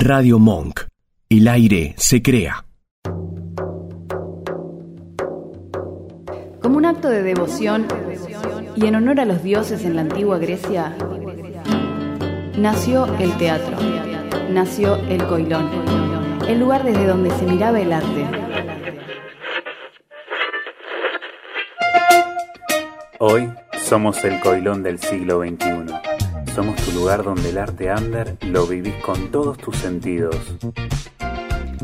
Radio Monk. El aire se crea. Como un acto de devoción y en honor a los dioses en la antigua Grecia, nació el teatro, nació el coilón, el lugar desde donde se miraba el arte. Hoy somos el coilón del siglo XXI. Somos tu lugar donde el arte under lo vivís con todos tus sentidos.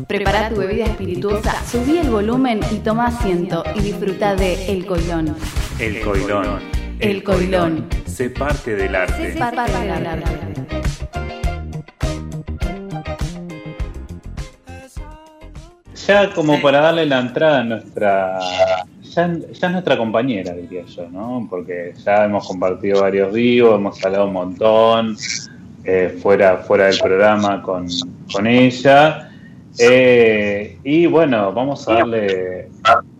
Prepara tu bebida espirituosa, subí el volumen y toma asiento y disfruta de El Coilón. El coilón. El coilón. Sé parte del arte. Sé parte del arte. Ya como para darle la entrada a nuestra... Ya, ya es nuestra compañera, diría yo, ¿no? Porque ya hemos compartido varios vivos, hemos hablado un montón, eh, fuera, fuera del programa con, con ella. Eh, y bueno, vamos a darle...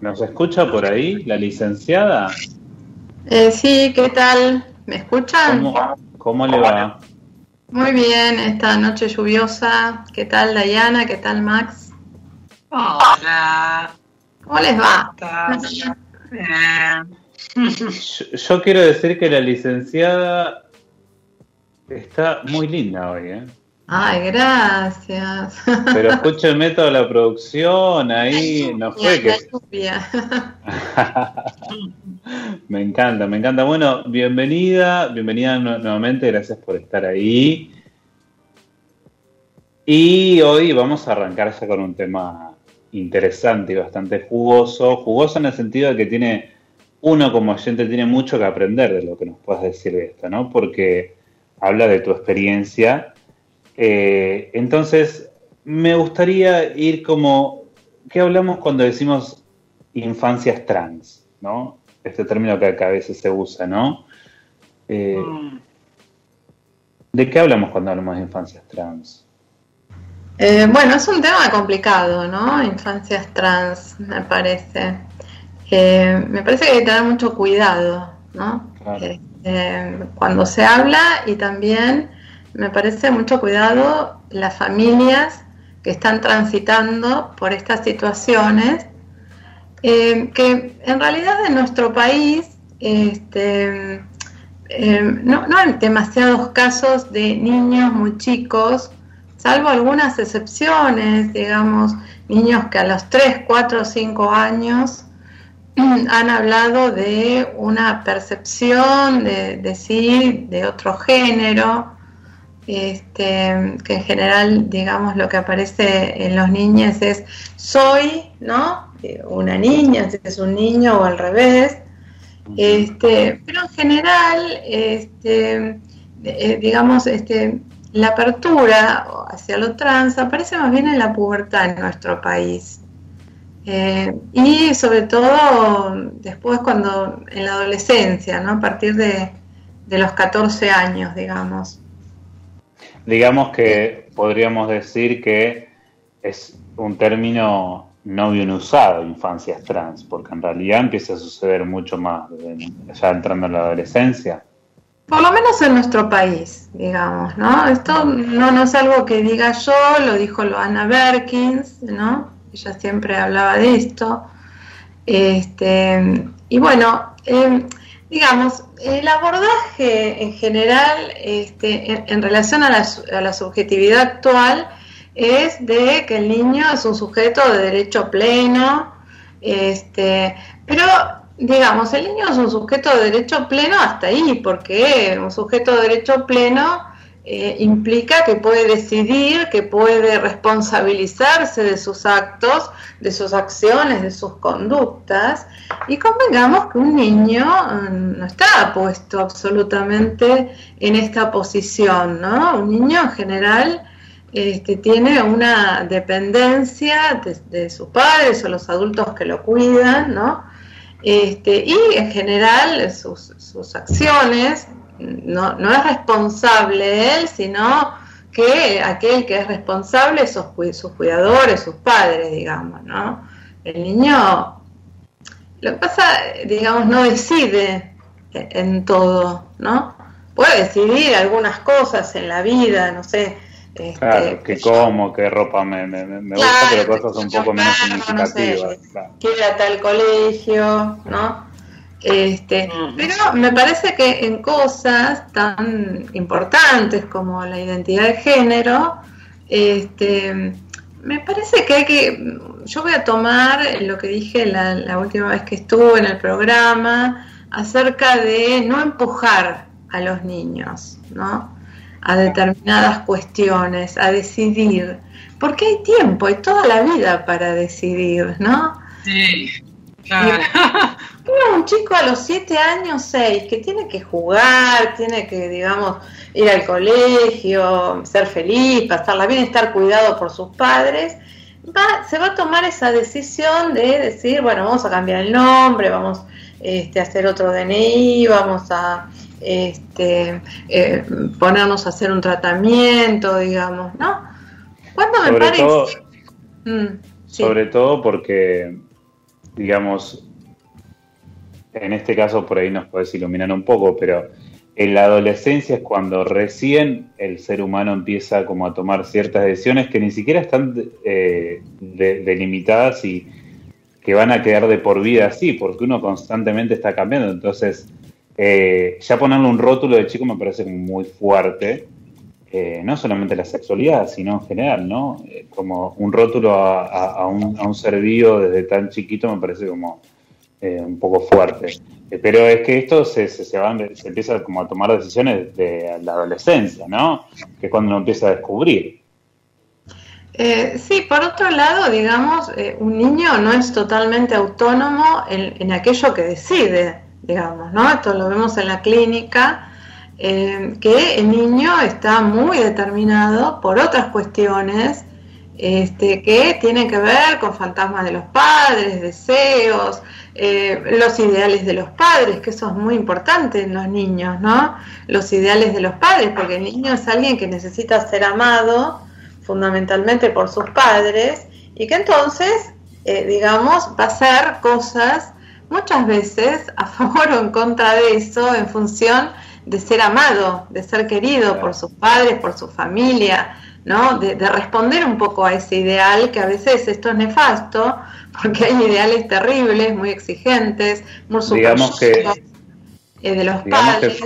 ¿Nos escucha por ahí la licenciada? Eh, sí, ¿qué tal? ¿Me escuchan? ¿Cómo, cómo le va? Muy bien, esta noche lluviosa. ¿Qué tal, Dayana? ¿Qué tal, Max? Hola. ¿Cómo les va? Yo, yo quiero decir que la licenciada está muy linda hoy, ¿eh? Ay, gracias. Pero escúchenme toda la producción ahí, no fue que... Me encanta, me encanta. Bueno, bienvenida, bienvenida nu- nuevamente, gracias por estar ahí. Y hoy vamos a arrancar ya con un tema interesante y bastante jugoso. Jugoso en el sentido de que tiene, uno como oyente tiene mucho que aprender de lo que nos puedas decir de esto, ¿no? Porque habla de tu experiencia. Eh, entonces, me gustaría ir como, ¿qué hablamos cuando decimos infancias trans? ¿No? Este término que, a veces se usa, ¿no? Eh, Mm. ¿De qué hablamos cuando hablamos de infancias trans? Eh, bueno, es un tema complicado, ¿no? Infancias trans, me parece. Eh, me parece que hay que tener mucho cuidado, ¿no? Claro. Eh, eh, cuando se habla y también me parece mucho cuidado las familias que están transitando por estas situaciones, eh, que en realidad en nuestro país este, eh, no, no hay demasiados casos de niños muy chicos, salvo algunas excepciones, digamos, niños que a los 3, 4, 5 años han hablado de una percepción de, de sí, de otro género, este, que en general, digamos, lo que aparece en los niños es soy, ¿no? Una niña, si es un niño o al revés. Este, pero en general, este, eh, digamos, este, la apertura hacia lo trans aparece más bien en la pubertad en nuestro país. Eh, y sobre todo después cuando en la adolescencia, ¿no? A partir de, de los 14 años, digamos. Digamos que podríamos decir que es un término no bien usado, infancias trans, porque en realidad empieza a suceder mucho más ya entrando en la adolescencia. Por lo menos en nuestro país, digamos, ¿no? Esto no, no es algo que diga yo, lo dijo Loana Berkins, ¿no? Ella siempre hablaba de esto. Este, y bueno, eh, digamos, el abordaje en general este, en, en relación a la, a la subjetividad actual es de que el niño es un sujeto de derecho pleno, este, pero digamos, el niño es un sujeto de derecho pleno hasta ahí, porque un sujeto de derecho pleno eh, implica que puede decidir, que puede responsabilizarse de sus actos, de sus acciones, de sus conductas, y convengamos que un niño mm, no está puesto absolutamente en esta posición, ¿no? Un niño en general este, tiene una dependencia de, de sus padres o los adultos que lo cuidan, ¿no? Este, y en general sus, sus acciones no, no es responsable él, sino que aquel que es responsable sus, sus cuidadores, sus padres, digamos, ¿no? El niño, lo que pasa, digamos, no decide en todo, ¿no? Puede decidir algunas cosas en la vida, no sé, Este, Claro, que como, qué ropa me, me, me gusta, Claro, pero cosas un poco menos claro, no sé, significativas. claro. ir a tal colegio, ¿no? Este, pero me parece que en cosas tan importantes como la identidad de género, este, me parece que hay que, yo voy a tomar lo que dije la, la última vez que estuve en el programa acerca de no empujar a los niños, ¿no? A determinadas cuestiones, a decidir, porque hay tiempo, hay toda la vida para decidir, ¿no? Sí, claro. Un chico a los 7 años, 6, que tiene que jugar, tiene que, digamos, ir al colegio, ser feliz, pasarla bien, estar cuidado por sus padres, va, se va a tomar esa decisión de decir, bueno, vamos a cambiar el nombre, vamos este, a hacer otro DNI, vamos a este, eh, ponernos a hacer un tratamiento, digamos, ¿no? ¿Cuándo me Sobre parece? todo, Mm, sí. sobre todo porque, digamos, en este caso por ahí nos puedes iluminar un poco, pero en la adolescencia es cuando recién el ser humano empieza como a tomar ciertas decisiones que ni siquiera están eh, de- delimitadas y que van a quedar de por vida así, porque uno constantemente está cambiando. Entonces, eh, ya ponerle un rótulo de chico me parece muy fuerte, eh, no solamente la sexualidad, sino en general, ¿no? Eh, como un rótulo a, un, a un ser desde tan chiquito me parece como eh, un poco fuerte. Pero es que esto se, se, se, se empieza como a tomar decisiones de la adolescencia, ¿no? Que es cuando uno empieza a descubrir. Sí, por otro lado, digamos, un niño no es totalmente autónomo en, en aquello que decide, digamos, ¿no? Esto lo vemos en la clínica, eh, que el niño está muy determinado por otras cuestiones este, que tienen que ver con fantasmas de los padres, deseos, eh, los ideales de los padres, que eso es muy importante en los niños, ¿no? Los ideales de los padres, porque el niño es alguien que necesita ser amado fundamentalmente por sus padres y que entonces, eh, digamos, va a hacer cosas muchas veces a favor o en contra de eso en función de ser amado, de ser querido por sus padres, por su familia, ¿no? De, de, responder un poco a ese ideal, que a veces esto es nefasto, porque hay ideales terribles, muy exigentes, muy digamos que, eh, de los padres.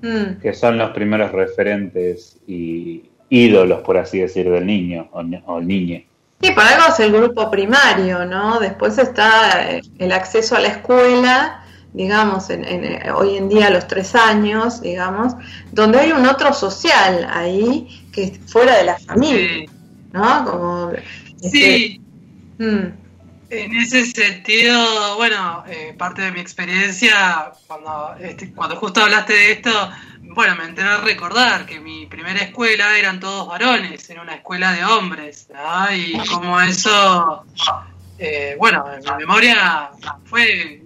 Que, mm. que, son los primeros referentes y ídolos, por así decir, del niño o, o niñe. Sí, por algo es el grupo primario, ¿no? Después está el acceso a la escuela, digamos, en, en, hoy en día a los tres años, digamos, donde hay un otro social ahí que es fuera de la familia, sí. ¿no? Como, sí. Este, mm. En ese sentido, bueno, eh, parte de mi experiencia, cuando, este, cuando justo hablaste de esto, bueno, me enteré a recordar que mi primera escuela eran todos varones, era una escuela de hombres, ¿no? Y como eso, eh, bueno, en mi memoria fue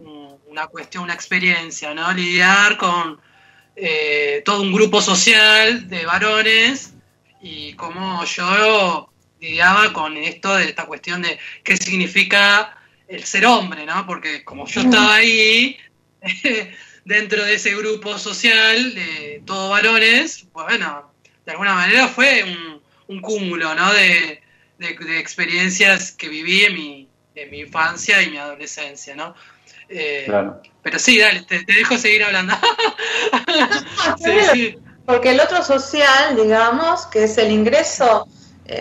una cuestión, una experiencia, ¿no? Lidiar con eh, todo un grupo social de varones y cómo yo lidiaba con esto de esta cuestión de qué significa el ser hombre, ¿no? Porque como yo estaba ahí, dentro de ese grupo social de todos varones, pues bueno, de alguna manera fue un, un cúmulo, ¿no? De, de, de, experiencias que viví en mi, en mi infancia y mi adolescencia, ¿no? Eh, claro. Pero sí, dale, te, te dejo seguir hablando. sí, sí. Porque el otro social, digamos, que es el ingreso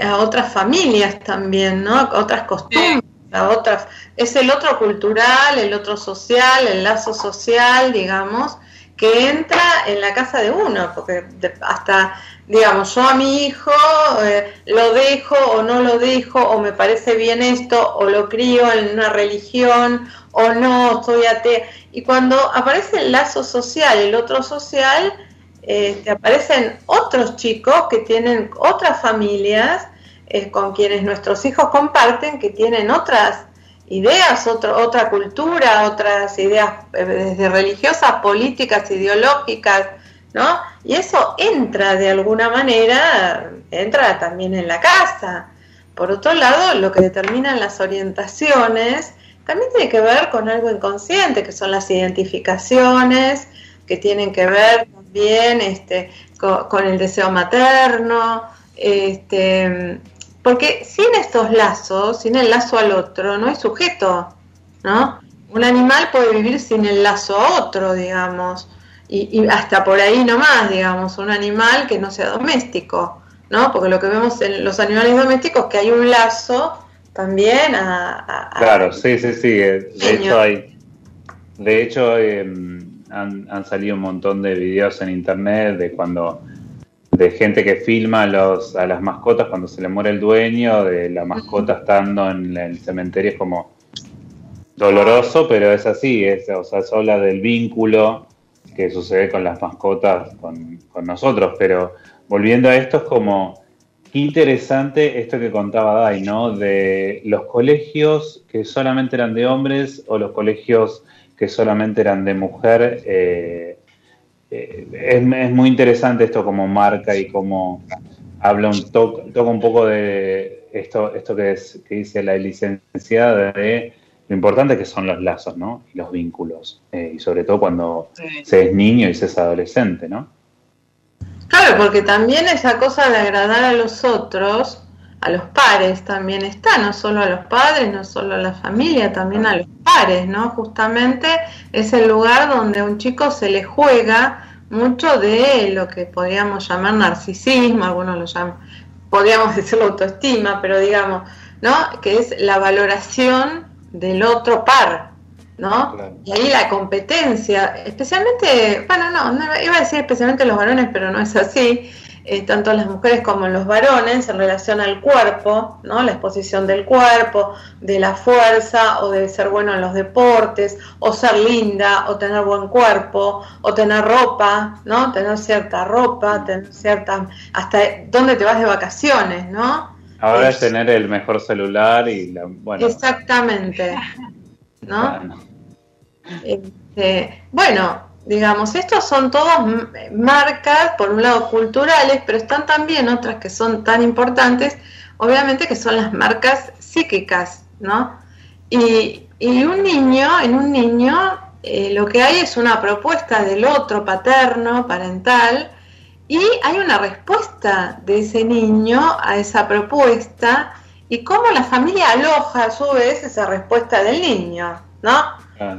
a otras familias también, ¿no? A otras costumbres, a otras. Es el otro cultural, el otro social, el lazo social, digamos, que entra en la casa de uno, porque hasta, digamos, yo a mi hijo eh, lo dejo o no lo dejo, o me parece bien esto, o lo crío en una religión, o no, estoy atea. Y cuando aparece el lazo social, el otro social, eh, te aparecen otros chicos que tienen otras familias eh, con quienes nuestros hijos comparten, que tienen otras ideas, otro, otra cultura, otras ideas eh, desde religiosas, políticas, ideológicas, ¿no? Y eso entra de alguna manera, entra también en la casa. Por otro lado, lo que determinan las orientaciones también tiene que ver con algo inconsciente, que son las identificaciones, que tienen que ver también este, con, con el deseo materno, Este, porque sin estos lazos, sin el lazo al otro, no hay sujeto, ¿no? Un animal puede vivir sin el lazo a otro, digamos, y, hasta por ahí nomás, digamos, un animal que no sea doméstico, ¿no? Porque lo que vemos en los animales domésticos es que hay un lazo también a... claro, sí, sí, sí, de hecho hay... De hecho, em, han, han salido un montón de videos en internet de cuando de gente que filma a, los, a las mascotas cuando se le muere el dueño, de la mascota estando en el cementerio, es como doloroso, pero es así, es, o sea, se habla del vínculo que sucede con las mascotas, con, nosotros, pero volviendo a esto es como, qué interesante esto que contaba Dai, ¿no? De los colegios que solamente eran de hombres o los colegios que solamente eran de mujer. Eh, eh, es, muy interesante esto como marca y como habla un toca un poco de esto, esto que, es, que dice la licenciada de lo importante que son los lazos, ¿no? Y los vínculos. Eh, y sobre todo cuando se es niño y se es adolescente, ¿no? Claro, porque también esa cosa de agradar a los otros, a los pares también está, no solo a los padres, no solo a la familia, también a los pares, ¿no? Justamente es el lugar donde a un chico se le juega mucho de lo que podríamos llamar narcisismo, algunos lo llaman, podríamos decirlo autoestima, pero digamos, ¿no? Que es la valoración del otro par, ¿no? Y ahí la competencia, especialmente, bueno, no, no, iba a decir especialmente los varones, pero no es así, eh, tanto las mujeres como los varones en relación al cuerpo, ¿no? La exposición del cuerpo, de la fuerza o de ser bueno en los deportes, o ser linda, o tener buen cuerpo, o tener ropa, ¿no? Tener cierta ropa, tener cierta, hasta dónde te vas de vacaciones, ¿no? Ahora es, tener el mejor celular y la, bueno. Exactamente, ¿no? Este, bueno, digamos, estos son todas marcas, por un lado culturales, pero están también otras que son tan importantes, obviamente que son las marcas psíquicas, ¿no? Y, un niño, en un niño, eh, lo que hay es una propuesta del otro paterno, parental, y hay una respuesta de ese niño a esa propuesta y cómo la familia aloja a su vez esa respuesta del niño, ¿no?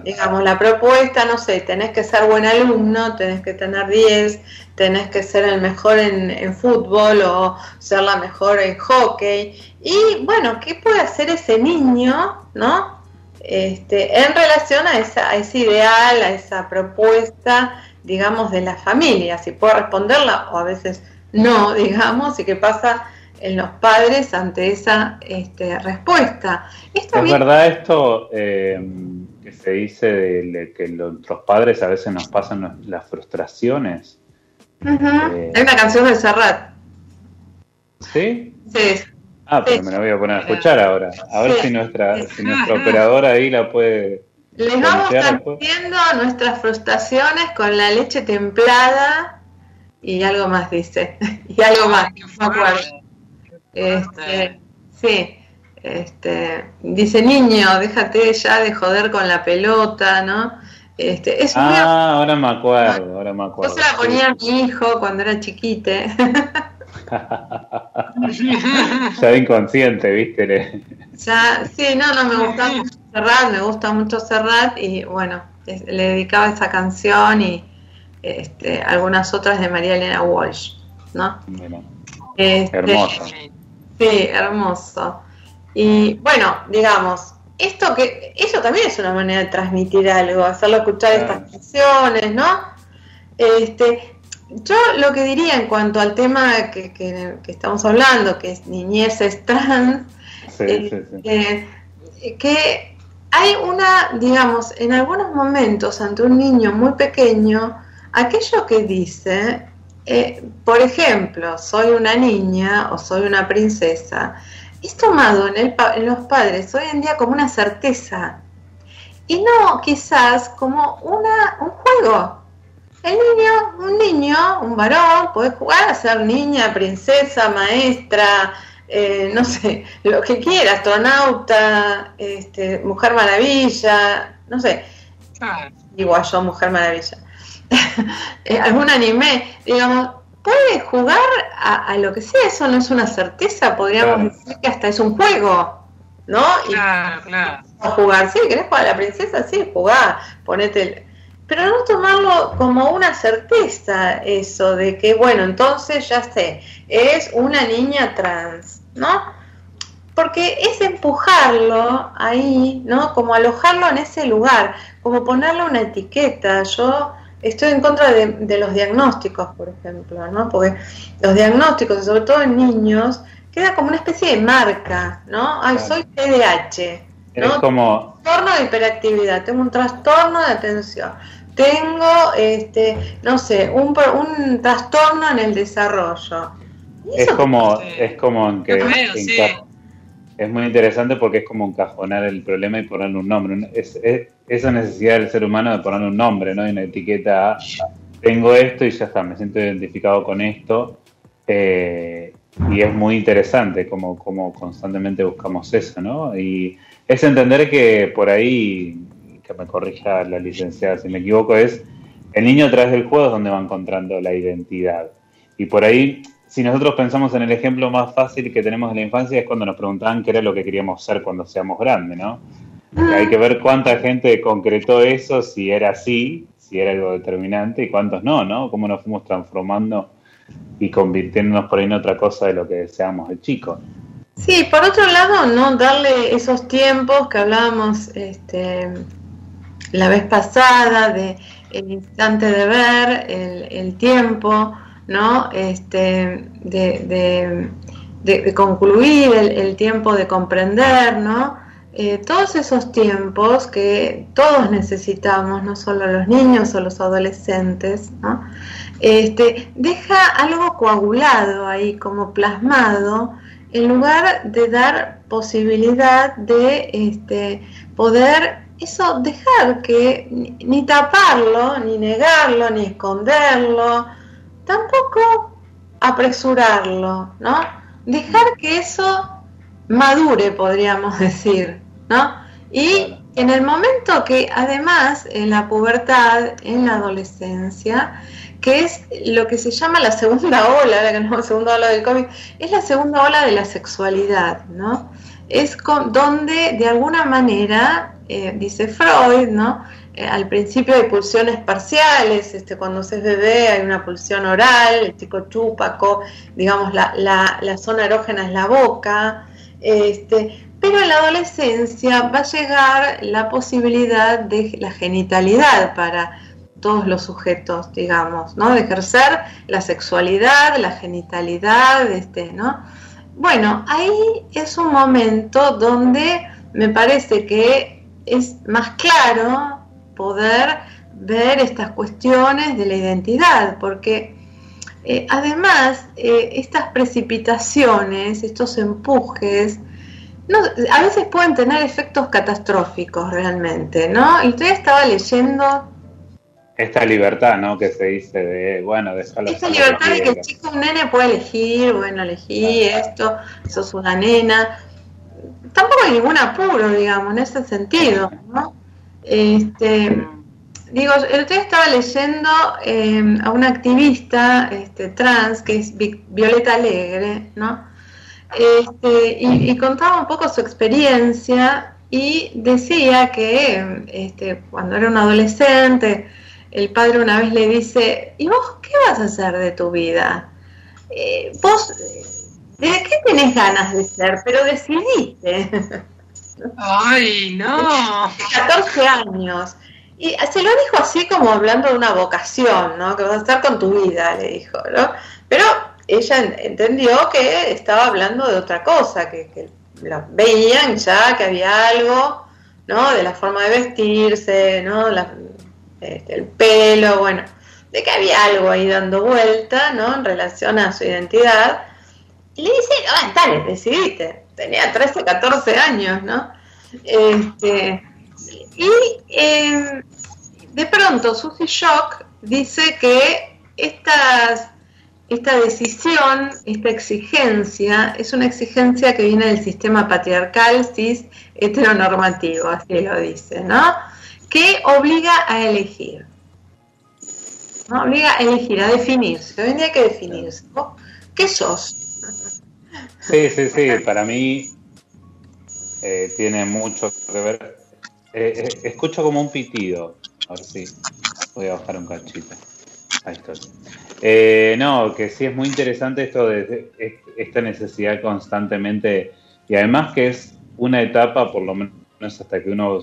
Digamos, la propuesta, no sé, tenés que ser buen alumno, tenés que tener 10, tenés que ser el mejor en, fútbol o ser la mejor en hockey. Y bueno, ¿qué puede hacer ese niño, no? Este, en relación a, esa, a ese ideal, a esa propuesta, digamos, de la familia, si puede responderla o a veces no, digamos, y qué pasa en los padres ante esa este, respuesta. ¿Es verdad esto? Eh, se dice de, que nuestros padres a veces nos pasan las frustraciones. Eh, Hay una canción de Serrat. ¿Sí? Sí. Ah, pero me la voy a poner a escuchar ahora. A ver si nuestra, si nuestra operadora ahí la puede. Les vamos transmitiendo nuestras frustraciones con la leche templada y algo más dice. y algo más, no acuerdo. Este, sí. Este, dice, niño, déjate ya de joder con la pelota, ¿no? Este, es ah, ahora me acuerdo, ahora me acuerdo. Yo se la ponía a mi hijo cuando era chiquite. ya inconsciente, viste. Ya, sí, no, no, me gusta mucho Serrat, me gusta mucho Serrat y bueno, le dedicaba esa canción y este, algunas otras de María Elena Walsh, ¿no? Este, hermoso. Sí, hermoso. Y bueno, digamos, esto que eso también es una manera de transmitir algo, hacerlo escuchar estas canciones, ¿no? Este, yo lo que diría en cuanto al tema que, que, estamos hablando, que es niñeces trans, eh, eh, que hay una, digamos, en algunos momentos ante un niño muy pequeño, aquello que dice, eh, por ejemplo, soy una niña o soy una princesa, es tomado en, el, en los padres hoy en día como una certeza y no quizás como una, un juego. El niño, un niño, un varón, puede jugar a ser niña, princesa, maestra, eh, no sé, lo que quiera, astronauta, este, mujer maravilla, no sé. Ah. Igual yo, mujer maravilla. Eh, algún anime, digamos, puede jugar a, lo que sea, eso no es una certeza, podríamos decir que hasta es un juego, ¿no? Claro, claro. jugar, sí, querés jugar a la princesa, sí, jugá, ponete el... Pero no tomarlo como una certeza eso de que, bueno, entonces ya sé, es una niña trans, ¿no? Porque es empujarlo ahí, ¿no? Como alojarlo en ese lugar, como ponerle una etiqueta. Yo estoy en contra de, los diagnósticos, por ejemplo, ¿no? Porque los diagnósticos, sobre todo en niños, queda como una especie de marca, ¿no? Ay, soy TDAH. ¿no? Es como... Trastorno de hiperactividad, tengo un trastorno de atención, tengo, este, no sé, un, un trastorno en el desarrollo. Es como, es como que es muy interesante porque es como encajonar el problema y ponerle un nombre. Es, esa necesidad del ser humano de ponerle un nombre, ¿no? Y una etiqueta tengo esto y ya está, me siento identificado con esto. Eh, y es muy interesante como, como constantemente buscamos eso, ¿no? Y es entender que por ahí, que me corrija la licenciada si me equivoco, es el niño a través del juego es donde va encontrando la identidad. Y por ahí si nosotros pensamos en el ejemplo más fácil que tenemos en la infancia es cuando nos preguntaban qué era lo que queríamos ser cuando seamos grandes, ¿no? hay que ver cuánta gente concretó eso, si era así, si era algo determinante y cuántos no, ¿no? Cómo nos fuimos transformando y convirtiéndonos por ahí en otra cosa de lo que deseamos de chicos. Sí, por otro lado, no darle esos tiempos que hablábamos este, la vez pasada, de el instante de ver, el tiempo, ¿no? Este, de, concluir el, tiempo de comprender, ¿no? Eh, todos esos tiempos que todos necesitamos, no solo los niños o los adolescentes, ¿no? este, deja algo coagulado ahí, como plasmado, en lugar de dar posibilidad de este, poder eso, dejar que ni taparlo, ni negarlo, ni esconderlo, tampoco apresurarlo, ¿no? Dejar que eso madure, podríamos decir, ¿no? Y en el momento que además en la pubertad, en la adolescencia, que es lo que se llama la segunda ola, la segunda ola del COVID, es la segunda ola de la sexualidad, ¿no? Es donde de alguna manera, eh, dice Freud, ¿no? Eh, al principio hay pulsiones parciales, este, cuando se es bebé hay una pulsión oral, el chico chupa, digamos, la, la, zona erógena es la boca, este, pero en la adolescencia va a llegar la posibilidad de la genitalidad para todos los sujetos, digamos, ¿no? De ejercer la sexualidad, la genitalidad, este, ¿no? Bueno, ahí es un momento donde me parece que es más claro poder ver estas cuestiones de la identidad, porque eh, además eh, estas precipitaciones, estos empujes, a veces pueden tener efectos catastróficos realmente, ¿no? Y usted estaba leyendo... Esta libertad, ¿no? Que se dice de, bueno, déjalo. Esta libertad de que el chico, un nene puede elegir, bueno, elegí esto, sos una nena. Tampoco hay ningún apuro, digamos, en ese sentido, ¿no? Este, digo, el otro estaba leyendo em, a una activista este, trans que es Violeta Alegre, ¿no? Este, y, contaba un poco su experiencia y decía que este, cuando era un adolescente, el padre una vez le dice, ¿y vos qué vas a hacer de tu vida? Eh, vos, ¿de qué tenés ganas de ser? Pero decidiste. Ay, no. 14 años. Y se lo dijo así como hablando de una vocación, ¿no? Que vas a estar con tu vida, le dijo, ¿no? Pero ella entendió que estaba hablando de otra cosa, que, veían ya que había algo, ¿no? De la forma de vestirse, ¿no? Este, el pelo, bueno, de que había algo ahí dando vuelta, ¿no? En relación a su identidad. Y le dice, ah, dale, decidiste tenía 13, 14 años, ¿no? Este, y em, de pronto Susie Shock dice que estas, esta decisión, esta exigencia, es una exigencia que viene del sistema patriarcal cis heteronormativo, así lo dice, ¿no? Que obliga a elegir. ¿no? Obliga a elegir, a definirse. Hoy día hay que definirse. ¿Qué sos? Sí, sí, sí. Para mí eh, tiene mucho que ver. Eh, eh, escucho como un pitido. A ver si voy a bajar un cachito. Ahí estoy. no, que sí es muy interesante esto de esta necesidad constantemente y además que es una etapa, por lo menos hasta que uno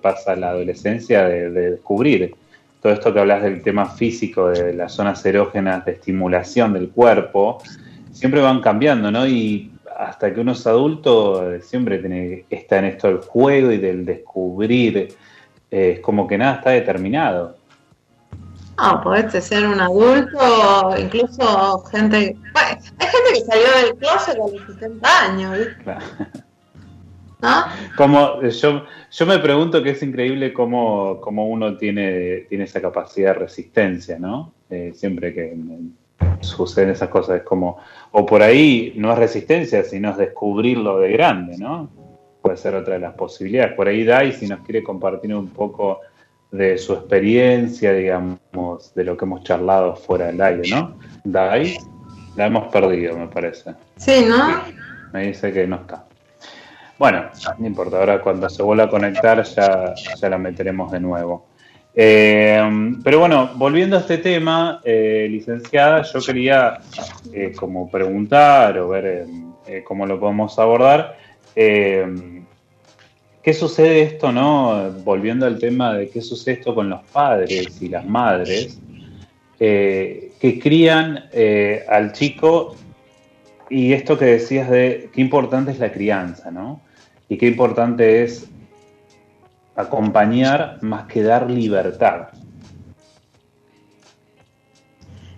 pasa la adolescencia, de, de, descubrir todo esto que hablas del tema físico, de las zonas erógenas de estimulación del cuerpo, siempre van cambiando, ¿no? Y hasta que uno es adulto, siempre tiene, está en esto del juego y del descubrir. Es como que nada está determinado. No, podés ser un adulto, incluso gente. Bueno, hay gente que salió del closet a los 70 años, ¿viste? ¿No? Como yo, yo me pregunto que es increíble cómo, cómo uno tiene, tiene esa capacidad de resistencia, ¿no? Eh, siempre que suceden esas cosas. Es como, o por ahí no es resistencia, sino es descubrirlo de grande, ¿no? Puede ser otra de las posibilidades. Por ahí Dai, si nos quiere compartir un poco de su experiencia, digamos, de lo que hemos charlado fuera del aire, ¿no? Dai, la hemos perdido, me parece. Sí, ¿no? Me dice que no está. Bueno, no importa, ahora cuando se vuelva a conectar ya, ya la meteremos de nuevo. Eh, pero bueno, volviendo a este tema, eh, licenciada, yo quería eh, como preguntar o ver cómo lo podemos abordar. ¿Qué sucede esto, no? Volviendo al tema de qué sucede esto con los padres y las madres que crían al chico y esto que decías de qué importante es la crianza, ¿no? Y qué importante es acompañar más que dar libertad.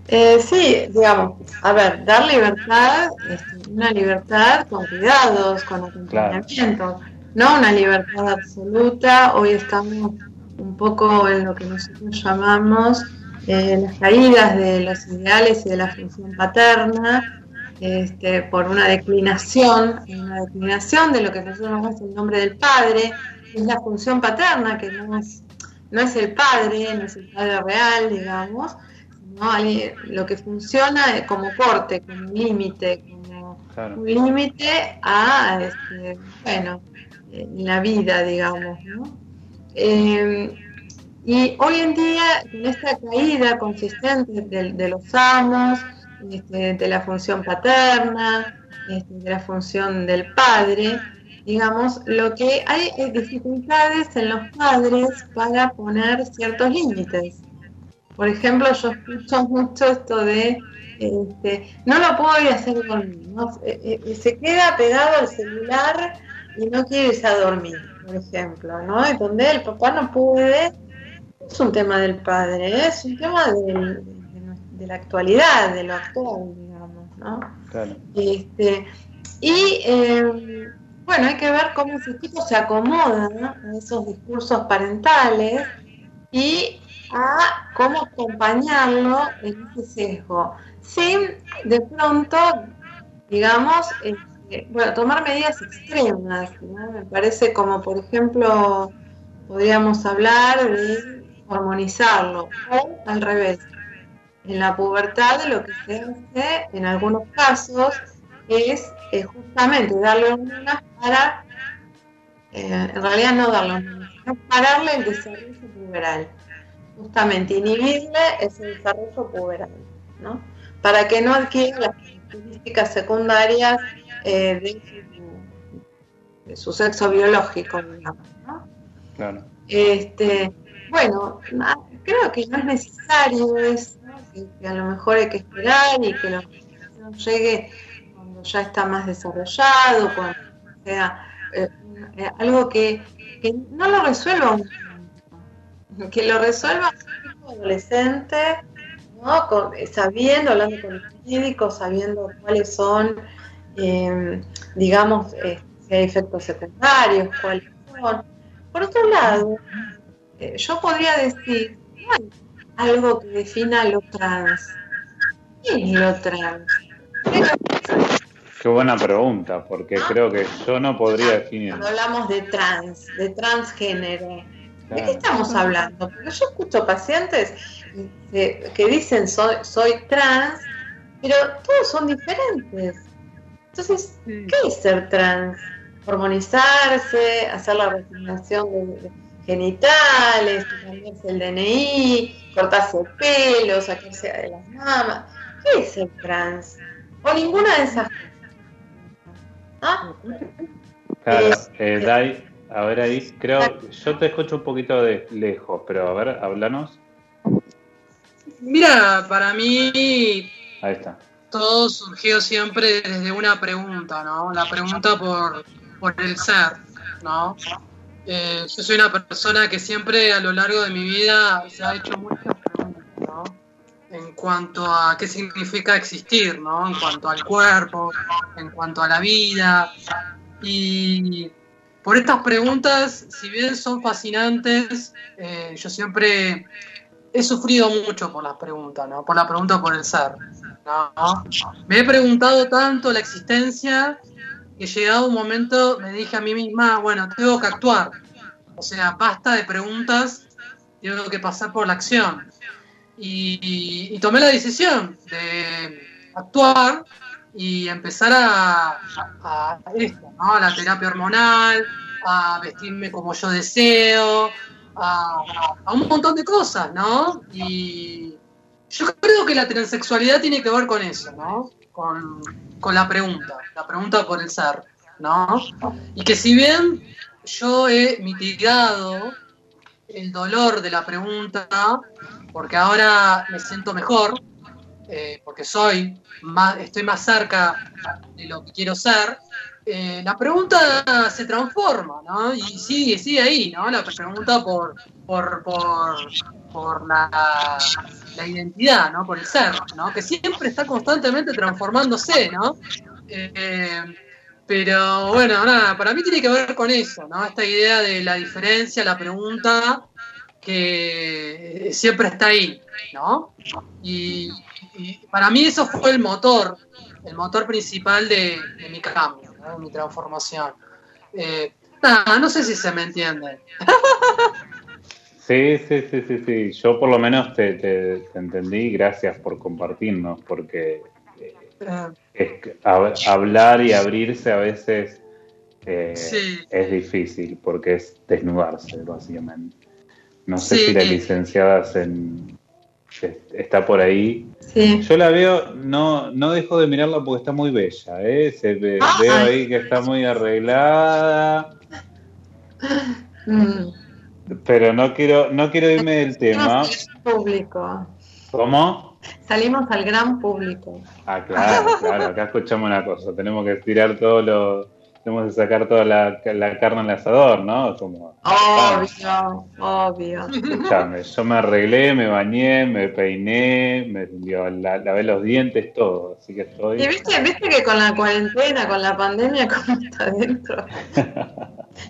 Eh, sí, digamos, a ver, dar libertad, es una libertad con cuidados, con acompañamiento, no una libertad absoluta. Hoy estamos un poco en lo que nosotros llamamos eh, las caídas de los ideales y de la función paterna, este, por una declinación, una declinación de lo que nosotros llamamos el nombre del padre, es la función paterna, que no es, no es el padre, no es el padre real, digamos, sino lo que funciona como corte, como límite, como un límite a, este, bueno, la vida, digamos, ¿no? Eh, y hoy en día, con esta caída consistente de, los amos, este, de la función paterna, este, de la función del padre, digamos, lo que hay es dificultades en los padres para poner ciertos límites. Por ejemplo, yo escucho mucho esto de, este, no lo puedo ir a hacer dormir, ¿no? Eh, eh, se queda pegado al celular y no quiere irse a dormir, por ejemplo, ¿no? Y donde el papá no puede, es un tema del padre, ¿eh? es un tema de, la actualidad, de lo actual, digamos, ¿no? Claro. Este, y eh, bueno, hay que ver cómo ese tipo se acomoda a esos discursos parentales y a cómo acompañarlo en ese sesgo, sin de pronto, digamos, este, bueno, tomar medidas extremas. Me parece como, por ejemplo, podríamos hablar de hormonizarlo, o al revés. En la pubertad lo que se hace en algunos casos es eh, justamente darle hormonas para, eh, en realidad no hormonas, sino pararle el desarrollo puberal, justamente inhibirle ese desarrollo puberal, ¿no? Para que no adquiera las características secundarias eh, de, su, sexo biológico, digamos, ¿no? Claro. Este, bueno, creo que no es necesario eso, que, a lo mejor hay que esperar y que la llegue ya está más desarrollado, cuando sea eh, eh, algo que, no lo resuelva que lo resuelva un adolescente, ¿no? Eh, sabiendo, hablando con los médicos, sabiendo cuáles son, em, digamos, si efectos secundarios, cuáles son. Por otro lado, yo podría decir, algo que defina lo trans. ¿Qué es lo trans? Qué buena pregunta, porque creo que yo no podría definir. Cuando hablamos de trans, de transgénero, ¿de qué estamos hablando? Porque yo escucho pacientes que dicen soy, soy trans, pero todos son diferentes. Entonces, ¿qué es ser trans? Hormonizarse, hacer la resignación de, genitales, cambiarse el DNI, cortarse el pelo, sacarse de las mamas. ¿Qué es ser trans? O ninguna de esas cosas. ¿Ah? Claro, eh, Dai, a ver ahí, creo, yo te escucho un poquito de lejos, pero a ver, háblanos. Mira, para mí. Ahí está. Todo surgió siempre desde una pregunta, ¿no? La pregunta por, por el ser, ¿no? Eh, yo soy una persona que siempre a lo largo de mi vida se ha hecho muchas. En cuanto a qué significa existir, ¿no? En cuanto al cuerpo, en cuanto a la vida. Y por estas preguntas, si bien son fascinantes, eh, yo siempre he sufrido mucho por las preguntas, ¿no? Por la pregunta por el ser. Me he preguntado tanto la existencia que llegado un momento me dije a mí misma, bueno, tengo que actuar. O sea, basta de preguntas, tengo que pasar por la acción. Y, tomé la decisión de actuar y empezar a, a esto, ¿no? A la terapia hormonal, a vestirme como yo deseo, a, un montón de cosas, ¿no? Y yo creo que la transexualidad tiene que ver con eso, ¿no? Con, la pregunta, la pregunta por el ser, ¿no? Y que si bien yo he mitigado el dolor de la pregunta, porque ahora me siento mejor, eh, porque soy más, estoy más cerca de lo que quiero ser, eh, la pregunta se transforma, ¿no? Y sigue, sigue ahí, ¿no? La pregunta por, por, por, la, identidad, ¿no? Por el ser, ¿no? Que siempre está constantemente transformándose, ¿no? Eh, pero bueno, nada, para mí tiene que ver con eso, ¿no? Esta idea de la diferencia, la pregunta, que siempre está ahí, ¿no? Y, para mí eso fue el motor, el motor principal de mi cambio mi transformación. Eh, no sé si se me entiende. Sí, sí, sí, sí, sí. Yo por lo menos te, te, entendí. Gracias por compartirnos, porque eh, hablar y abrirse a veces eh, es difícil, porque es desnudarse, básicamente. No sé si la licenciada en, está por ahí. Yo la veo, no, no dejo de mirarla porque está muy bella, ¿eh? Se veo ahí que está muy arreglada. Mm. Pero no quiero, no quiero irme del tema. Público. ¿Cómo? Salimos al gran público. Ah, claro, claro. Acá escuchamos una cosa. Tenemos que estirar todo lo tenemos que sacar toda la, la carne al asador, ¿no? Como, obvio, obvio. Escuchame, yo me arreglé, me bañé, me peiné, me lavé los dientes, todo, así que estoy... Y viste, viste que con la cuarentena, con la pandemia, ¿cómo está adentro?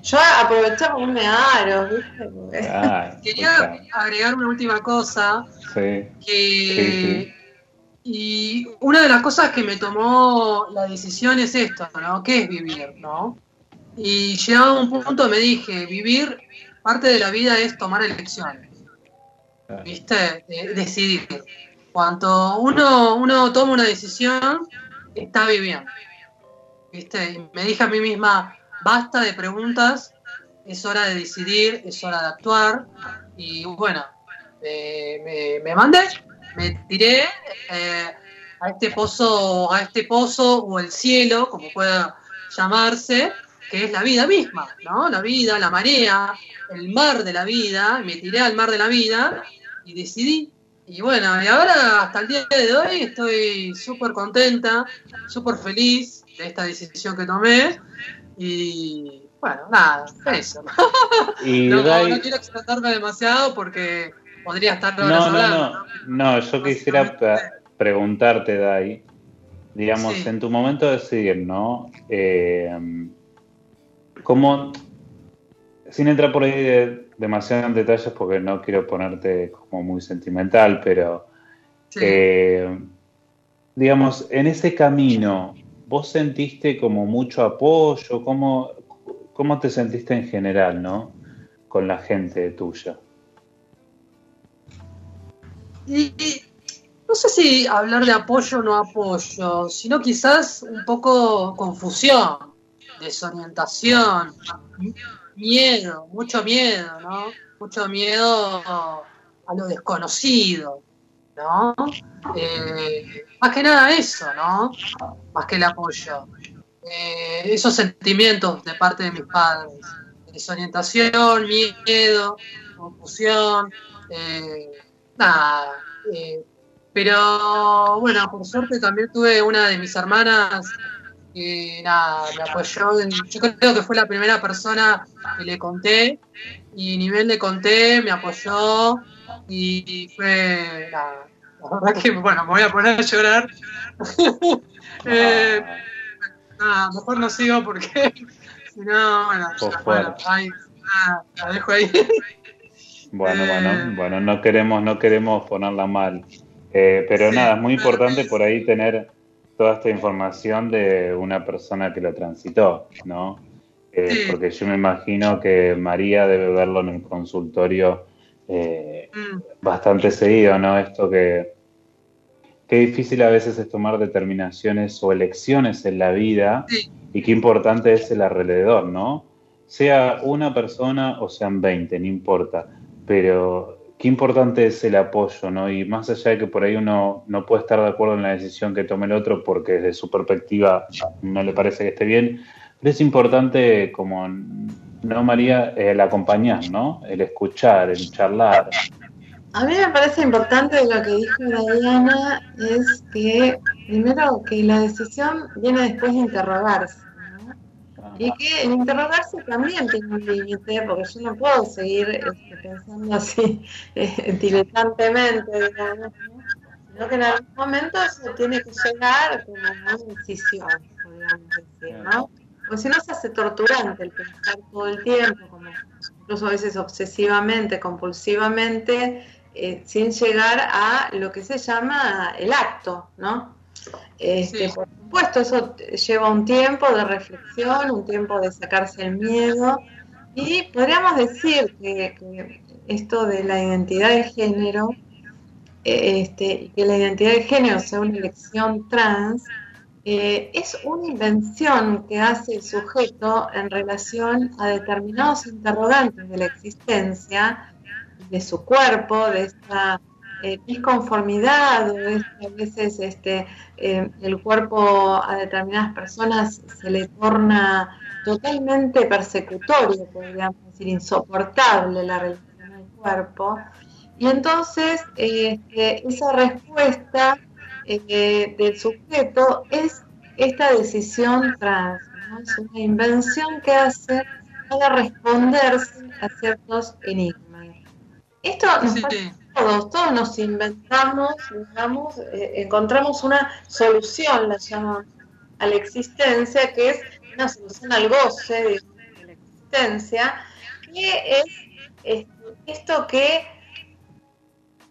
yo aproveché por un aro, ¿viste? Quería agregar una última cosa. Sí. Que... Sí, y una de las cosas que me tomó la decisión es esto, ¿no? ¿Qué es vivir, no? Y llegado a un punto me dije, vivir, parte de la vida es tomar elecciones, ¿viste? decidir. Cuando uno, uno toma una decisión, está viviendo, ¿viste? Y me dije a mí misma, basta de preguntas, es hora de decidir, es hora de actuar. Y bueno, me, me mandé, me tiré eh, a este pozo, a este pozo o el cielo, como pueda llamarse, que es la vida misma, ¿no? La vida, la marea, el mar de la vida, me tiré al mar de la vida y decidí. Y bueno, y ahora hasta el día de hoy estoy súper contenta, súper feliz de esta decisión que tomé. Y bueno, nada, eso. Y no, no quiero extratarme demasiado porque podría estar no, no, no, no, yo quisiera preguntarte, Dai, digamos, en tu momento de decidir, ¿no? Eh, ¿Cómo, sin entrar por ahí demasiado en detalles porque no quiero ponerte como muy sentimental, pero eh, digamos, en ese camino, ¿vos sentiste como mucho apoyo? ¿Cómo, ¿Cómo te sentiste en general, no? Con la gente tuya. Y, no sé si hablar de apoyo o no apoyo, sino quizás un poco confusión, desorientación, miedo, mucho miedo, ¿no? Mucho miedo a lo desconocido, ¿no? Eh, más que nada eso, ¿no? Más que el apoyo. Eh, esos sentimientos de parte de mis padres. Desorientación, miedo, confusión, eh, nada. pero bueno, por suerte también tuve una de mis hermanas que nada, me apoyó. yo creo que fue la primera persona que le conté y nivel le conté, me apoyó y fue nada, la verdad que, bueno, me voy a poner a llorar. eh, nada, mejor no sigo porque si no, bueno, bueno ahí, nada, la dejo ahí. Bueno, bueno, eh, bueno, no queremos, no queremos ponerla mal. Eh, pero nada, es muy importante por ahí tener toda esta información de una persona que lo transitó, ¿no? Eh, porque yo me imagino que María debe verlo en el consultorio eh, mm. bastante seguido, ¿no? Esto que, qué difícil a veces es tomar determinaciones o elecciones en la vida y qué importante es el alrededor, ¿no? Sea una persona o sean 20, no importa, pero qué importante es el apoyo, ¿no? Y más allá de que por ahí uno no puede estar de acuerdo en la decisión que tome el otro porque desde su perspectiva no le parece que esté bien, pero es importante como ¿no, María? El acompañar, ¿no? El escuchar, el charlar. A mí me parece importante lo que dijo Diana, es que primero que la decisión viene después de interrogarse. Y que el interrogarse también tiene un límite, porque yo no puedo seguir este, pensando así eh, diletantemente, digamos, sino que en algún momento eso tiene que llegar como una decisión, podríamos decir, ¿no? Porque si no se hace torturante el pensar todo el tiempo, como incluso a veces obsesivamente, compulsivamente, eh, sin llegar a lo que se llama el acto, ¿no? Este, Por supuesto, eso lleva un tiempo de reflexión, un tiempo de sacarse el miedo, y podríamos decir que, esto de la identidad de género, este, que la identidad de género sea una elección trans, eh, es una invención que hace el sujeto en relación a determinados interrogantes de la existencia, de su cuerpo, de esta eh, disconformidad, o de a veces este, eh, el cuerpo a determinadas personas se le torna totalmente persecutorio, podríamos decir, insoportable la relación del cuerpo. Y entonces esa respuesta eh, del sujeto es esta decisión trans, es una invención que hace para responderse a ciertos enigmas. Esto nos todos, todos nos inventamos, digamos, eh, encontramos una solución, la llamamos, a la existencia, que es una solución al goce de la existencia, que es esto que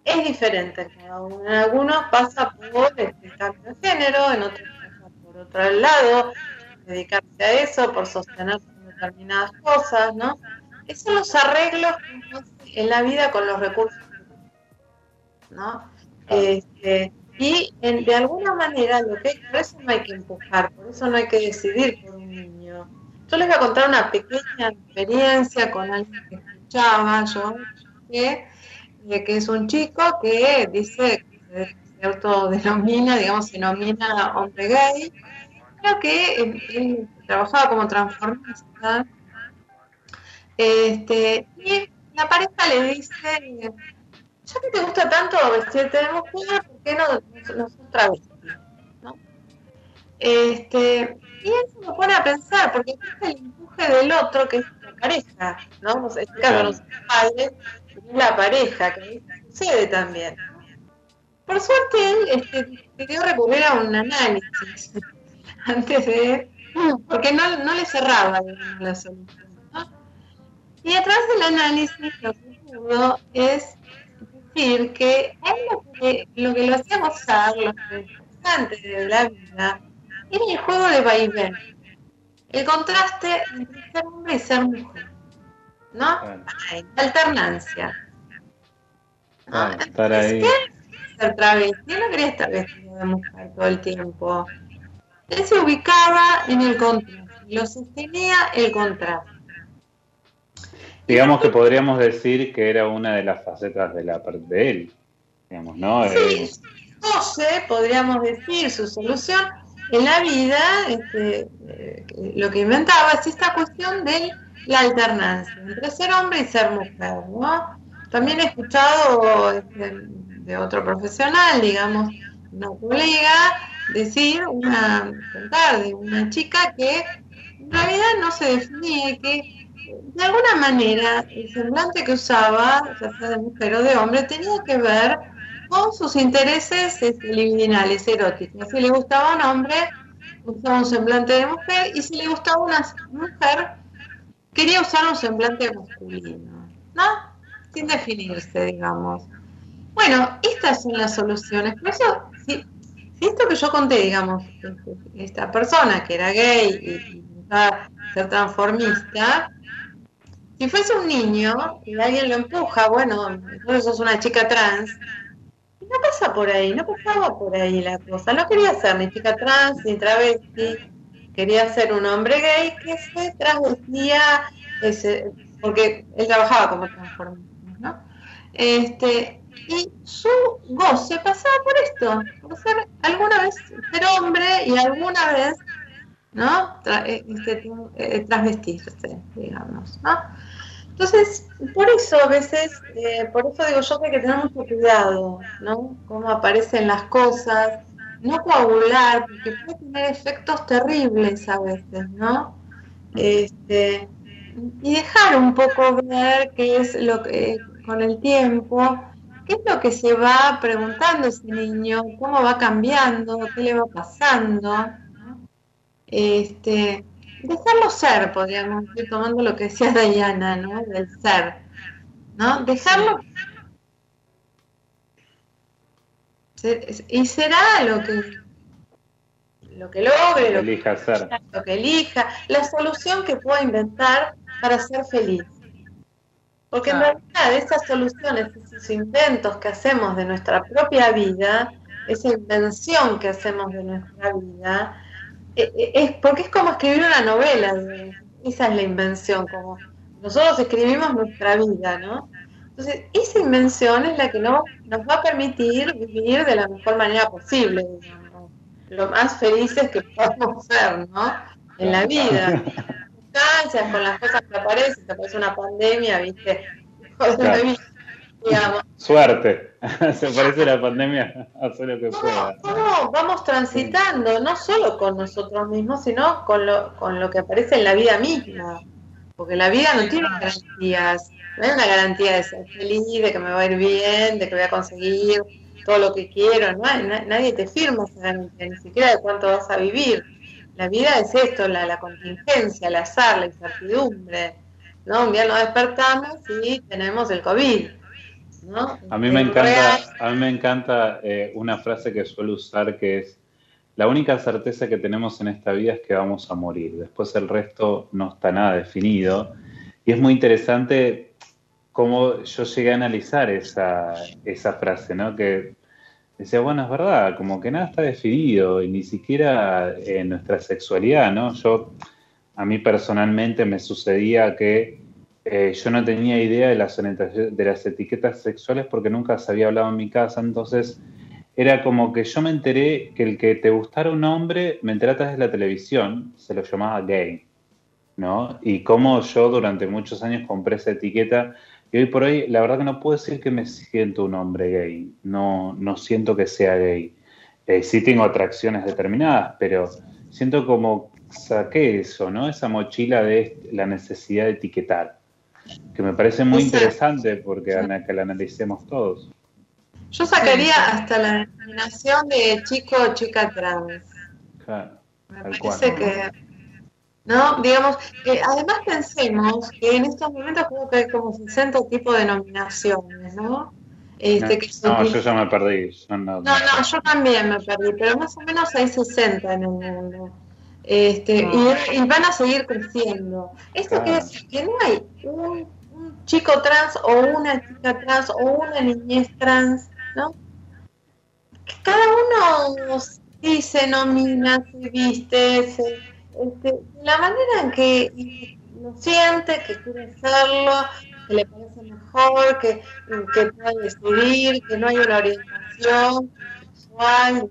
es diferente. En algunos pasa por el cambio de género, en otros pasa por otro lado, dedicarse a eso, por sostenerse en determinadas cosas, ¿no? Esos son los arreglos en la vida con los recursos, ¿no? Este, y de alguna manera, lo que por eso no hay que empujar, por eso no hay que decidir por un niño. Yo les voy a contar una pequeña experiencia con alguien que escuchaba yo, que que es un chico que dice que se autodenomina, digamos, se denomina hombre gay, creo que él, trabajaba como transformista, este, y la pareja le dice, ya que te gusta tanto vestirte de mujer, ¿por qué no, no, sos travesti? ¿no? Este, y se lo pone a pensar, porque es el empuje del otro, que es la pareja, ¿no? En este caso, los padres, la pareja, que sucede también. Por suerte él este, decidió recurrir a un análisis antes de, porque no, no le cerraba la solución. Y atrás del análisis lo que pudo es decir que él lo que lo, que lo hacía gozar, lo interesante de la vida, era el juego de vaivén, el contraste entre ser hombre y ser mujer. ¿no? Alternancia. Ah, estar ahí. ser travesti, no quería estar vestido de mujer todo el tiempo. Él se ubicaba en el contraste, lo sostenía el contraste. Digamos que podríamos decir que era una de las facetas de la de él, digamos, ¿no? Sí, sé, podríamos decir, su solución en la vida, este, eh, lo que inventaba es esta cuestión de la alternancia entre ser hombre y ser mujer, ¿no? También he escuchado este, de otro profesional, digamos, una colega, decir, una, contar de una chica que en realidad no se definía, que de alguna manera el semblante que usaba, ya sea de mujer o de hombre, tenía que ver con sus intereses este, libidinales, eróticos. Si le gustaba un hombre, usaba un semblante de mujer, y si le gustaba una mujer, quería usar un semblante masculino, ¿no? Sin definirse, digamos. Bueno, estas son las soluciones. Por eso, si, esto que yo conté, digamos, esta persona que era gay y, y ser transformista, si fuese un niño y alguien lo empuja, bueno, entonces sos una chica trans, no pasa por ahí, no pasaba por ahí la cosa. No quería ser ni chica trans ni travesti, quería ser un hombre gay que se travestía, ese, porque él trabajaba como transformista, ¿no? Este, y su goce pasaba por esto, por ser alguna vez ser hombre y alguna vez, ¿no? este, eh, transvestirse, digamos, ¿no? Entonces, por eso a veces, eh, por eso digo yo que hay que tener mucho cuidado, ¿no? Cómo aparecen las cosas, no coagular, porque puede tener efectos terribles a veces, ¿no? Este, y dejar un poco ver qué es lo que, con el tiempo, qué es lo que se va preguntando ese niño, cómo va cambiando, qué le va pasando. Este, dejarlo ser, podríamos ir tomando lo que decía Diana, ¿no? Del ser, ¿no? Dejarlo. Y será lo que lo que logre, lo, elija que, ser. lo que elija, la solución que pueda inventar para ser feliz. Porque en realidad esas soluciones, esos inventos que hacemos de nuestra propia vida, esa invención que hacemos de nuestra vida, es porque es como escribir una novela, esa es la invención, como nosotros escribimos nuestra vida, ¿no? Entonces, esa invención es la que no, nos va a permitir vivir de la mejor manera posible, digamos, lo más felices que podamos ser, ¿no? En la vida. con las cosas que aparecen, te aparece una pandemia, ¿viste? Suerte. Se parece la pandemia, hace lo que pueda. No, vamos transitando, no solo con nosotros mismos, sino con lo, con lo que aparece en la vida misma. Porque la vida no tiene garantías. No hay una garantía de ser feliz, de que me va a ir bien, de que voy a conseguir todo lo que quiero. No nadie te firma esa garantía, ni siquiera de cuánto vas a vivir. La vida es esto, la, la contingencia, el azar, la incertidumbre. ¿no? Un día nos despertamos y tenemos el COVID a mí me encanta, a mí me encanta eh, una frase que suelo usar que es la única certeza que tenemos en esta vida es que vamos a morir. Después el resto no está nada definido. Y es muy interesante cómo yo llegué a analizar esa, esa frase, ¿no? Que decía, bueno, es verdad, como que nada está definido y ni siquiera en nuestra sexualidad, ¿no? Yo, a mí personalmente me sucedía que eh, yo no tenía idea de las, de las etiquetas sexuales porque nunca se había hablado en mi casa, entonces era como que yo me enteré que el que te gustara un hombre, me enteré a través de la televisión, se lo llamaba gay, ¿no? Y como yo durante muchos años compré esa etiqueta y hoy por hoy la verdad que no puedo decir que me siento un hombre gay, no, no siento que sea gay. Eh, sí tengo atracciones determinadas, pero siento como saqué eso, ¿no? Esa mochila de la necesidad de etiquetar que me parece muy interesante porque que la analicemos todos. Yo sacaría hasta la denominación de chico o chica trans. Claro, me parece que, ¿no? Digamos, que además pensemos que en estos momentos creo que hay como 60 tipos de denominaciones, ¿no? Este, no, yo ya me perdí. no, no, no, yo también me perdí, pero más o menos hay 60 en el mundo. Este, y, van a seguir creciendo. Esto quiere decir que no hay un, chico trans o una chica trans o una niñez trans, ¿no? cada uno se nomina, se viste, este, la manera en que lo siente, que quiere hacerlo, que le parece mejor, que, que puede decidir, que no hay una orientación sexual,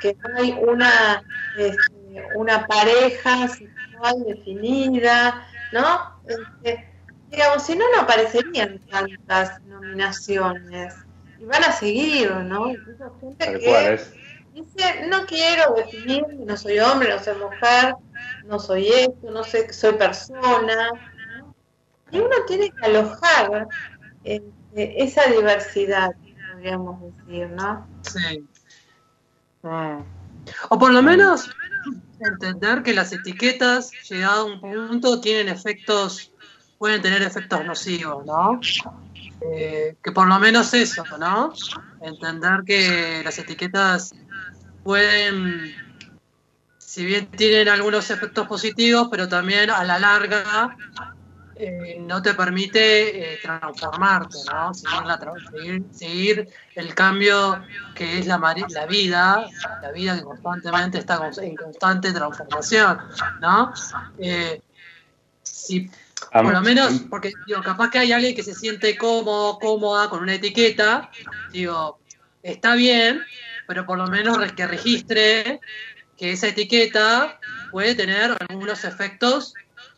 que, no hay una, este, una pareja sexual definida, ¿no? Este, digamos, si no, no aparecerían tantas nominaciones. Y van a seguir, ¿no? Incluso gente que dice, no quiero definir, no soy hombre, no soy mujer, no soy esto, no sé, soy persona. Y uno tiene que alojar eh, esa diversidad, podríamos decir, ¿no? Sí. Mm. O por lo menos entender que las etiquetas, llegado a un punto, tienen efectos, pueden tener efectos nocivos, ¿no? Eh, que por lo menos eso, ¿no? Entender que las etiquetas pueden, si bien tienen algunos efectos positivos, pero también a la larga eh, no te permite eh, transformarte, ¿no? Seguir, el cambio que es la, la vida, la vida que constantemente está en constante transformación, ¿no? Eh, si, por lo menos, porque digo, capaz que hay alguien que se siente cómodo, cómoda con una etiqueta, digo, está bien, pero por lo menos que registre que esa etiqueta puede tener algunos efectos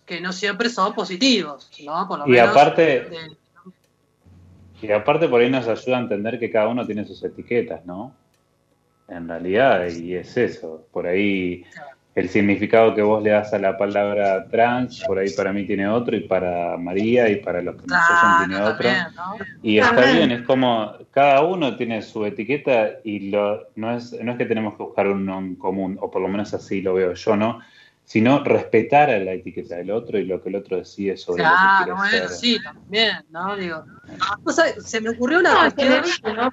que no siempre son positivos, ¿no? Por lo y aparte, y aparte por ahí nos ayuda a entender que cada uno tiene sus etiquetas, ¿no? En realidad, y es eso, por ahí el significado que vos le das a la palabra trans, por ahí para mí tiene otro, y para María y para los que nos oyen tiene otro. Y está bien, es como cada uno tiene su etiqueta y lo, no, es, no es que tenemos que buscar uno en común, o por lo menos así lo veo yo, ¿no? Sino respetar a la etiqueta del otro y lo que el otro decide sobre claro, lo que quiere bueno, sí, también, ¿no? Digo, o sea, se me ocurrió una cuestión, ¿no?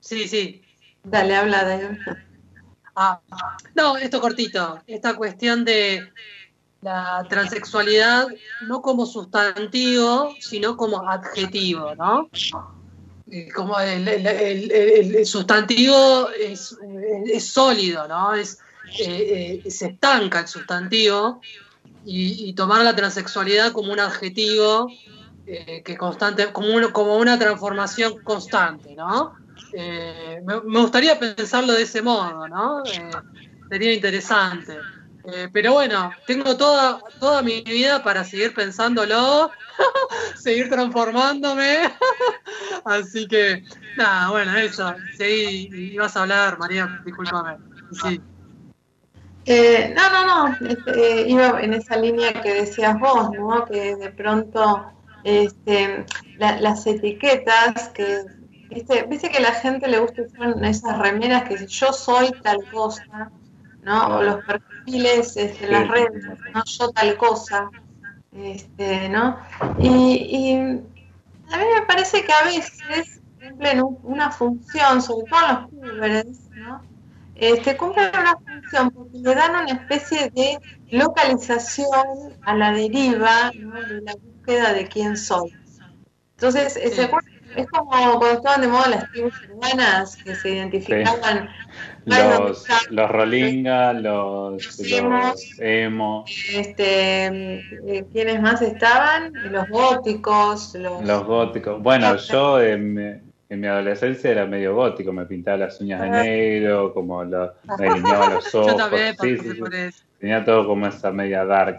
sí, sí. Dale, habla, dale. Ah, no, esto cortito. Esta cuestión de la transexualidad no como sustantivo, sino como adjetivo, ¿no? Eh, como el, sustantivo es, sólido, ¿no? Es, eh, eh, se estanca el sustantivo y, tomar la transexualidad como un adjetivo que constante, como, como una transformación constante, ¿no? Eh, me, gustaría pensarlo de ese modo, ¿no? Eh, sería interesante. Eh, pero bueno, tengo toda, toda mi vida para seguir pensándolo, seguir transformándome. Así que, nada, bueno, eso. Seguí, ibas a hablar, María, discúlpame. Sí. No, no, no, este, iba en esa línea que decías vos, ¿no? Que de pronto este, las etiquetas que Viste, que a la gente le gusta usar esas remeras que dicen yo soy tal cosa, ¿no? O los perfiles, este, las redes, ¿no? Yo tal cosa, este, ¿no? Y, a mí me parece que a veces cumplen una función, sobre todo los púberes, ¿no? Este, cumplen una función porque le dan una especie de localización a la deriva ¿no? de la búsqueda de quién soy. Entonces, ¿se acuerdan es como cuando estaban de moda las tribus urbanas que se identificaban. Los, los Rolinga, los, emo. Este, eh, ¿Quiénes más estaban? Los góticos. Los, los góticos. Bueno, yo en, mi adolescencia era medio gótico, me pintaba las uñas de negro, como lo, me alineaba los ojos. Yo también sí, sí, Tenía todo como esa media dark.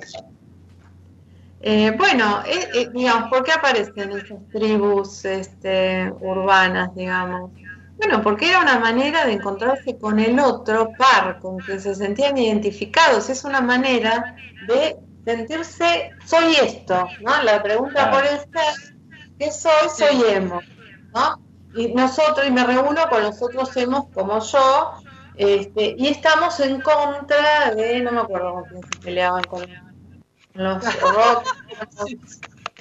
Eh, bueno, eh, eh, digamos, ¿por qué aparecen esas tribus este, urbanas, digamos? Bueno, porque era una manera de encontrarse con el otro par, con que se sentían identificados. Es una manera de sentirse, soy esto, ¿no? La pregunta por el ser, ¿qué soy? Soy emo, ¿no? Y nosotros, y me reúno con los otros emos como yo, este, y estamos en contra de, no me acuerdo con quién se peleaban con los rock,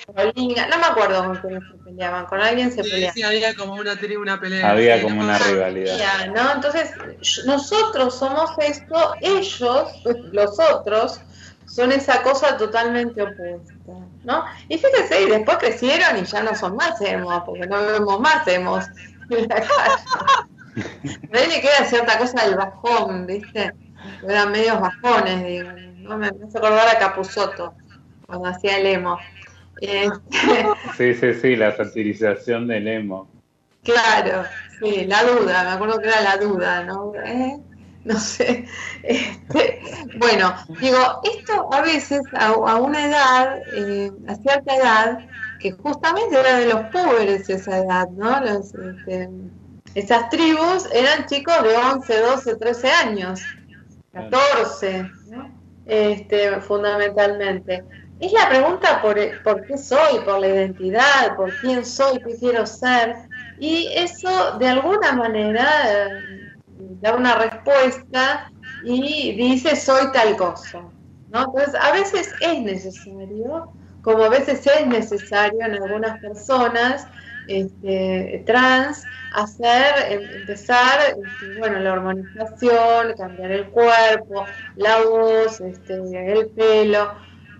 no me acuerdo con quién se peleaban, con alguien se peleaban. Sí, había como una, una pelea. Había como una rivalidad. ¿no? Entonces, nosotros somos esto, ellos, los otros, son esa cosa totalmente opuesta, ¿no? Y fíjese, y después crecieron y ya no son más emos, porque no vemos más emos en la calle. le queda cierta cosa del bajón, ¿viste? Eran medios bajones, digo. ¿no? Me, me hace acordar a Capuzoto, cuando hacía el emo. Este, sí, sí, sí, la satirización del emo. Claro, sí, la duda, me acuerdo que era la duda, ¿no? ¿Eh? No sé. Este, bueno, digo, esto a veces, a, una edad, eh, a cierta edad, que justamente era de los pobres esa edad, ¿no? Este, esas tribus eran chicos de 11, 12, 13 años, 14, este, fundamentalmente. Es la pregunta por, por qué soy, por la identidad, por quién soy, qué quiero ser. Y eso de alguna manera da una respuesta y dice soy tal cosa. ¿no? Entonces a veces es necesario, como a veces es necesario en algunas personas este, trans, hacer, em, empezar, este, bueno, la hormonización, cambiar el cuerpo, la voz, este, el pelo.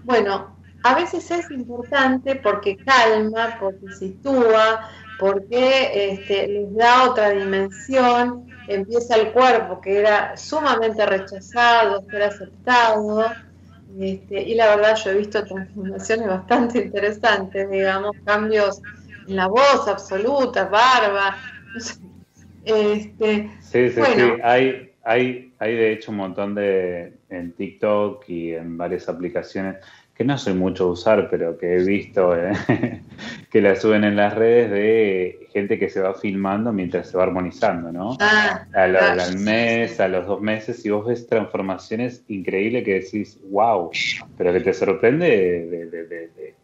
Bueno, a veces es importante porque calma, porque sitúa, porque este, les da otra dimensión, empieza el cuerpo que era sumamente rechazado, ser aceptado, este, y la verdad yo he visto transformaciones bastante interesantes, digamos, cambios en la voz absoluta, barba, este, sí, sí, sí, hay, hay, hay de hecho un montón de en TikTok y en varias aplicaciones que no soy mucho usar, pero que he visto eh, que la suben en las redes de gente que se va filmando mientras se va armonizando, ¿no? Ah, al, mes, a los dos meses, y vos ves transformaciones increíbles que decís, wow, pero que te sorprende de,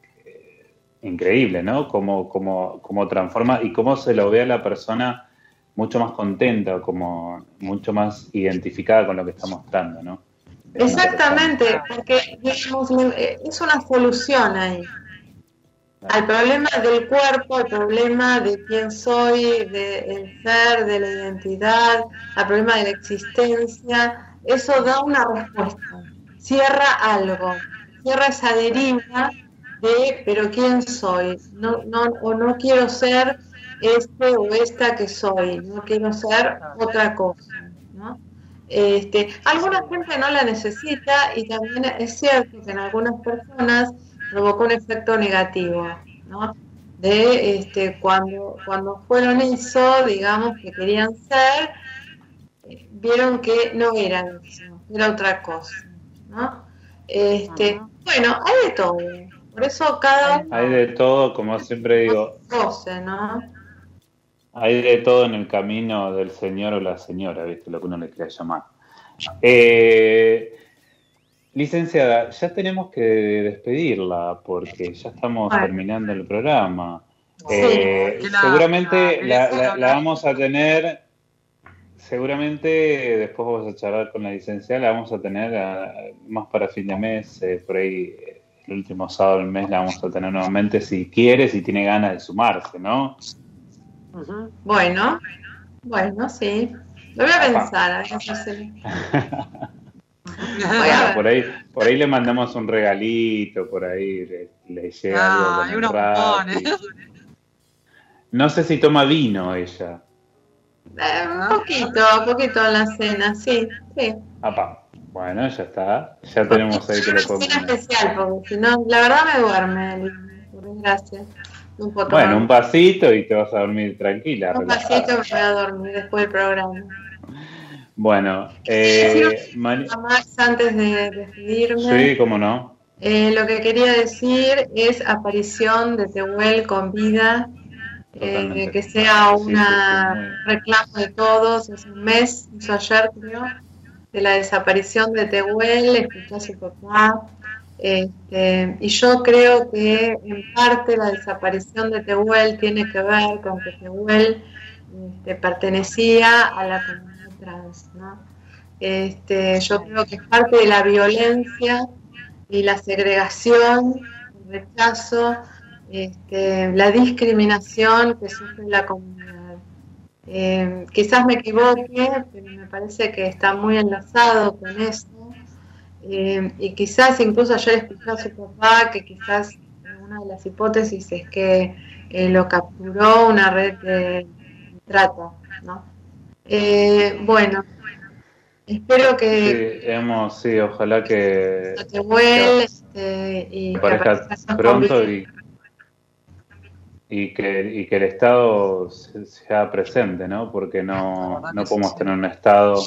increíble, ¿no? Cómo, cómo, cómo transforma y cómo se lo ve a la persona mucho más contenta, como mucho más identificada con lo que está mostrando, ¿no? Exactamente, porque eh, es una solución ahí. Al problema del cuerpo, al problema de quién soy, del ser, de la identidad, al problema de la existencia, eso da una respuesta, cierra algo, cierra esa deriva de pero quién soy, no, no, o no quiero ser este o esta que soy, no quiero ser otra cosa. Este, alguna gente no la necesita y también es cierto que en algunas personas provocó un efecto negativo, ¿no? De este, cuando, cuando fueron eso, digamos, que querían ser, vieron que no eran eso, era otra cosa, ¿no? Este, bueno, hay de todo. Por eso cada Hay de todo, como siempre digo. ¿no? Hay de todo en el camino del señor o la señora, ¿viste? Lo que uno le quiera llamar. Eh, licenciada, ya tenemos que despedirla porque ya estamos terminando el programa. Eh, seguramente la, vamos a tener, seguramente después vamos a charlar con la licenciada, la vamos a tener eh, más para fin de mes, por ahí el último sábado del mes la vamos a tener nuevamente si quiere, si tiene ganas de sumarse, ¿no? Bueno, bueno, sí. Lo voy a pensar, a por ahí, por ahí le mandamos un regalito, por ahí le, le llega algo. No sé si toma vino ella. Eh, un poquito, un poquito en la cena, sí, sí. Bueno, ya está. Ya tenemos ahí que pongo. especial, porque si no, la verdad me duerme, por desgracia. Bueno, un pasito y te vas a dormir tranquila. Un pasito me voy a dormir después del programa. Bueno, eh, Max, antes de despedirme. Sí, cómo no. Eh, lo que quería decir es aparición de Tehuel con vida, eh, que sea una reclamo de todos. Es un mes, hizo ayer creo, de la desaparición de Tehuel, escuchó a su papá. Este, y yo creo que en parte la desaparición de Tehuel tiene que ver con que Tehuel este, pertenecía a la comunidad trans. Este, yo creo que es parte de la violencia y la segregación, el rechazo, la discriminación que sufre la comunidad. Eh, quizás me equivoque, pero me parece que está muy enlazado con eso eh, y quizás incluso ayer escuché a su papá que quizás una de las hipótesis es que eh, lo capturó una red de trata, ¿no? Eh, bueno, espero que... Sí, hemos, sí, ojalá que... Que vuelva este, y que pronto y, y, que, y que el Estado sea presente, ¿no? Porque no, no podemos tener un Estado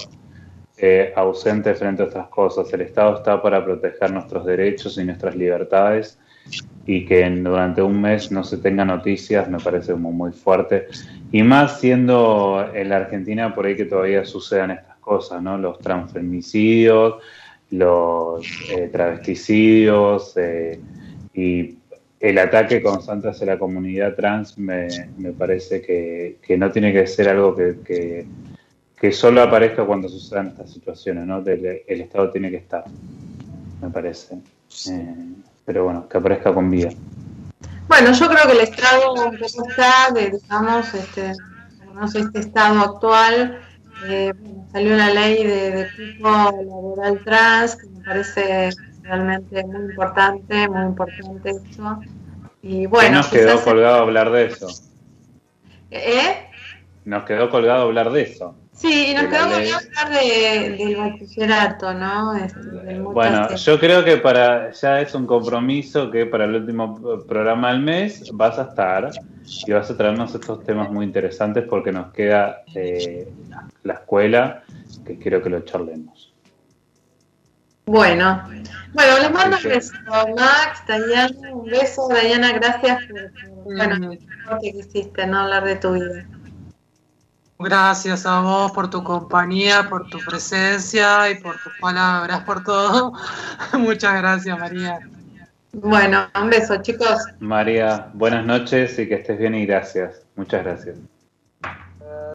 eh, ausente frente a otras cosas. El Estado está para proteger nuestros derechos y nuestras libertades y que durante un mes no se tenga noticias me parece como muy fuerte. Y más siendo en la Argentina por ahí que todavía sucedan estas cosas, ¿no? Los transfemicidios, los eh, travesticidios eh, y el ataque constante hacia la comunidad trans me, me parece que, que, no tiene que ser algo que que solo aparezca cuando sucedan estas situaciones, ¿no? el Estado tiene que estar, me parece. Eh, pero bueno, que aparezca con vida. Bueno, yo creo que el Estado un poco está, de, digamos, este, no sé, este Estado actual, eh, salió la ley de, de tipo laboral trans, que me parece realmente muy importante, muy importante eso. Y bueno, nos quedó colgado hablar de eso. ¿Eh? Nos quedó colgado hablar de eso. Sí, nos quedamos a hablar de, del bachillerato, ¿no? Este, bueno, yo creo que para ya es un compromiso que para el último programa del mes vas a estar y vas a traernos estos temas muy interesantes porque nos queda eh, la escuela que quiero que lo charlemos. Bueno, bueno, les mando un beso, Max, Dayana, un beso, Dayana, gracias por, bueno, que hiciste, ¿no? Hablar de tu vida. Gracias a vos por tu compañía, por tu presencia y por tus palabras, por todo. Muchas gracias, María. Bueno, un beso, chicos. María, buenas noches y que estés bien y gracias. Muchas gracias.